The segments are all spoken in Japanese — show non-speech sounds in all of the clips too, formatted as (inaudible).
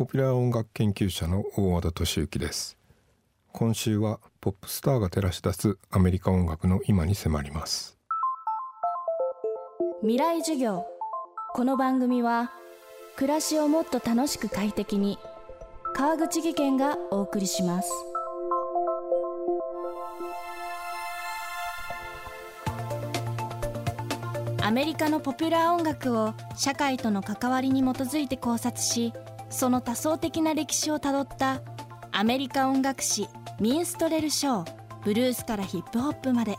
ポピュラー音楽研究者の大和田俊之です。今週はポップスターが照らし出すアメリカ音楽の今に迫ります。未来授業。この番組は暮らしをもっと楽しく快適に川口義賢がお送りします。アメリカのポピュラー音楽を社会との関わりに基づいて考察しその多層的な歴史をたどったアメリカ音楽史ミンストレル賞ブルースからヒップホップまで。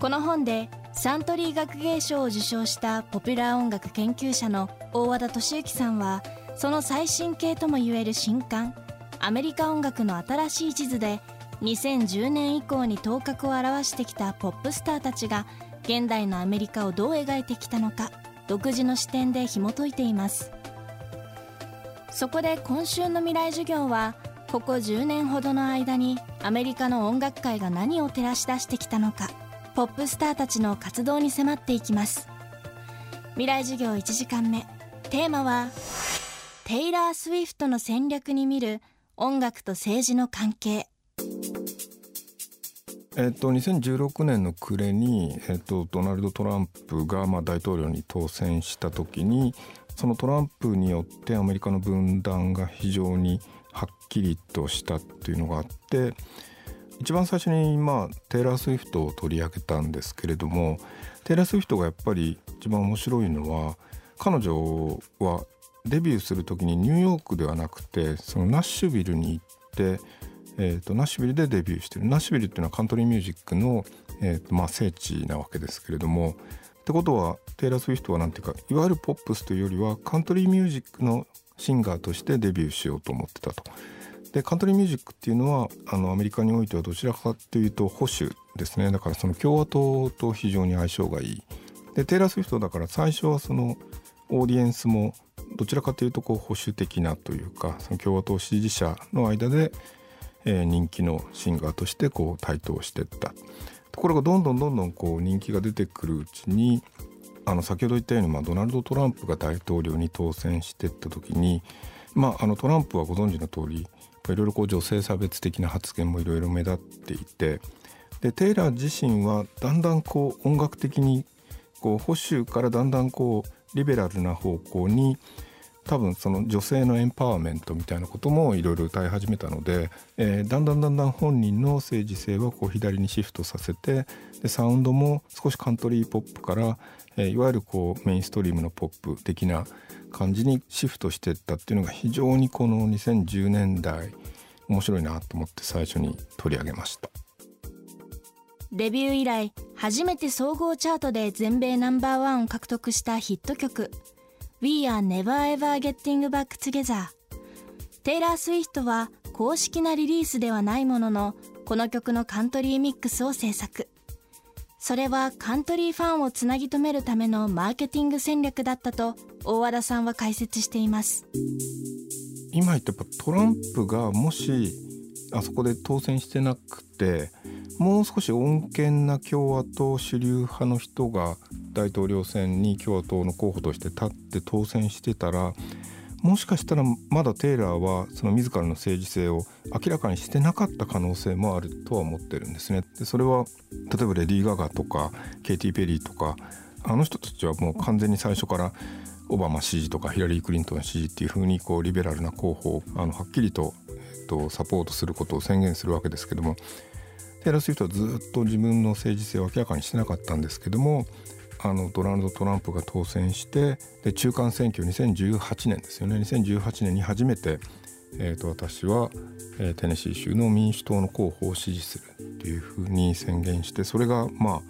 この本でサントリー学芸賞を受賞したポピュラー音楽研究者の大和田敏之さんはその最新形ともいえる新刊アメリカ音楽の新しい地図で2010年以降に頭角を現してきたポップスターたちが現代のアメリカをどう描いてきたのか独自の視点で紐解いています。そこで今週の未来授業はここ10年ほどの間にアメリカの音楽界が何を照らし出してきたのかポップスターたちの活動に迫っていきます。未来授業1時間目。テーマはテイラー・スウィフトの戦略に見る音楽と政治の関係。えっと、2016年の暮れに、えっと、ドナルド・トランプが、まあ、大統領に当選した時にそのトランプによってアメリカの分断が非常にはっきりとしたっていうのがあって一番最初に、まあ、テイラー・スウィフトを取り上げたんですけれどもテイラー・スウィフトがやっぱり一番面白いのは彼女はデビューする時にニューヨークではなくてそのナッシュビルに行ってえーと、ナッシュビルでデビューしてる。ナッシュビルっていうのはカントリーミュージックの、えーとまあ、聖地なわけですけれどもってことはテイラー・スウィフトは何ていうかいわゆるポップスというよりはカントリーミュージックのシンガーとしてデビューしようと思ってたと。でカントリーミュージックっていうのはあのアメリカにおいてはどちらかというと保守ですねだからその共和党と非常に相性がいい。でテイラー・スウィフトだから最初はそのオーディエンスもどちらかというとこう保守的なというかその共和党支持者の間でえー、人気のシンガーとしてこう台頭してったところがどんどんどんどんこう人気が出てくるうちにあの先ほど言ったように、まあ、ドナルド・トランプが大統領に当選していった時に、まあ、あのトランプはご存知の通りいろいろ女性差別的な発言もいろいろ目立っていてでテイラー自身はだんだんこう音楽的にこう保守からだんだんこうリベラルな方向に多分その女性のエンパワーメントみたいなこともいろいろ歌い始めたので、えー、だんだんだんだん本人の政治性はこう左にシフトさせてでサウンドも少しカントリーポップから、えー、いわゆるこうメインストリームのポップ的な感じにシフトしていったっていうのが非常にこの2010年代面白いなと思って最初に取り上げました。デビュー以来初めて総合チャートで全米ナンバーワンを獲得したヒット曲 We are never ever getting back together. テイラー・スウィフトは公式なリリースではないもののこの曲のカントリーミックスを制作。それはカントリーファンをつなぎ止めるためのマーケティング戦略だったと大和田さんは解説しています。今言ったトランプがもしあそこで当選してなくてもう少し穏健な共和党主流派の人が大統領選に共和党の候補として立って当選してたらもしかしたらまだテイラーはその自らの政治性を明らかにしてなかった可能性もあるとは思ってるんですね。でそれは例えばレディー・ガガとかケイティ・ペリーとかあの人たちはもう完全に最初からオバマ支持とかヒラリー・クリントン支持っていうふうにこうリベラルな候補をあのはっきりと,、えっとサポートすることを宣言するわけですけどもテイラー・スウィフトはずっと自分の政治性を明らかにしてなかったんですけどもあのドナルド・トランプが当選してで中間選挙2018年ですよね。2018年に初めて、えーと、私は、えー、テネシー州の民主党の候補を支持するっていうふうに宣言してそれがまあ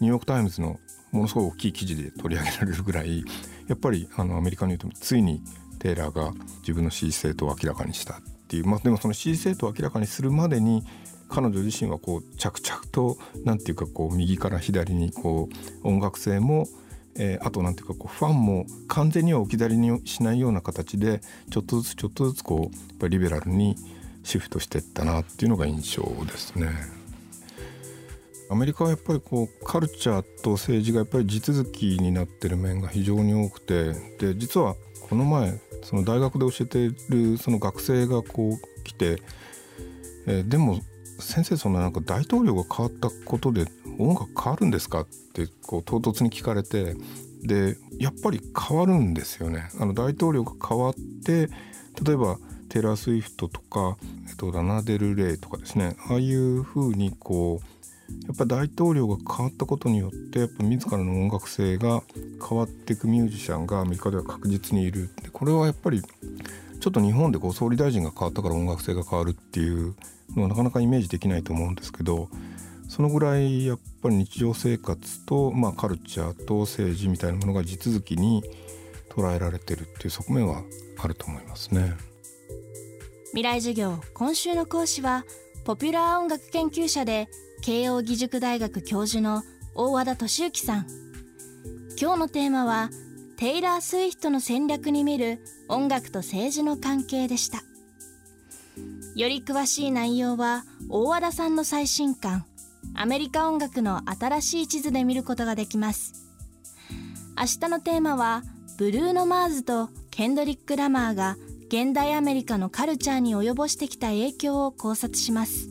ニューヨーク・タイムズのものすごい大きい記事で取り上げられるぐらい (laughs) やっぱりあのアメリカに言うとついにテイラーが自分の支持政党を明らかにしたっていう、まあ、でもその支持政党を明らかにするまでに彼女自身はこう着々となんていうかこう右から左にこう音楽性もえー、あとなんていうかこうファンも完全には置き去りにしないような形でちょっとずつちょっとずつこうやっぱリベラルにシフトしていったなっていうのが印象ですね。アメリカはやっぱりこうカルチャーと政治がやっぱり地続きになってる面が非常に多くてで実はこの前その大学で教えているその学生がこう来て、えー、でも先生そんなんか大統領が変わったことで音楽変わるんですか？ってこう唐突に聞かれてでやっぱり変わるんですよね。あの大統領が変わって例えばテラ・スウィフトとか、えっと、ラナデル・レイとかですね。ああいうふうにこうやっぱ大統領が変わったことによってやっぱ自らの音楽性が変わっていくミュージシャンがアメリカでは確実にいる。でこれはやっぱりちょっと日本でこう総理大臣が変わったから音楽性が変わるっていうのはなかなかイメージできないと思うんですけどそのぐらいやっぱり日常生活と、まあ、カルチャーと政治みたいなものが地続きに捉えられてるっていう側面はあると思いますね。未来授業今週の講師はポピュラー音楽研究者で慶應義塾大学教授の大和田敏之さん今日のテーマはテイラー・スウィフトの戦略に見る音楽と政治の関係でしたより詳しい内容は大和田さんの最新刊アメリカ音楽の新しい地図で見ることができます明日のテーマはブルーノ・マーズとケンドリック・ラマーが現代アメリカのカルチャーに及ぼしてきた影響を考察します。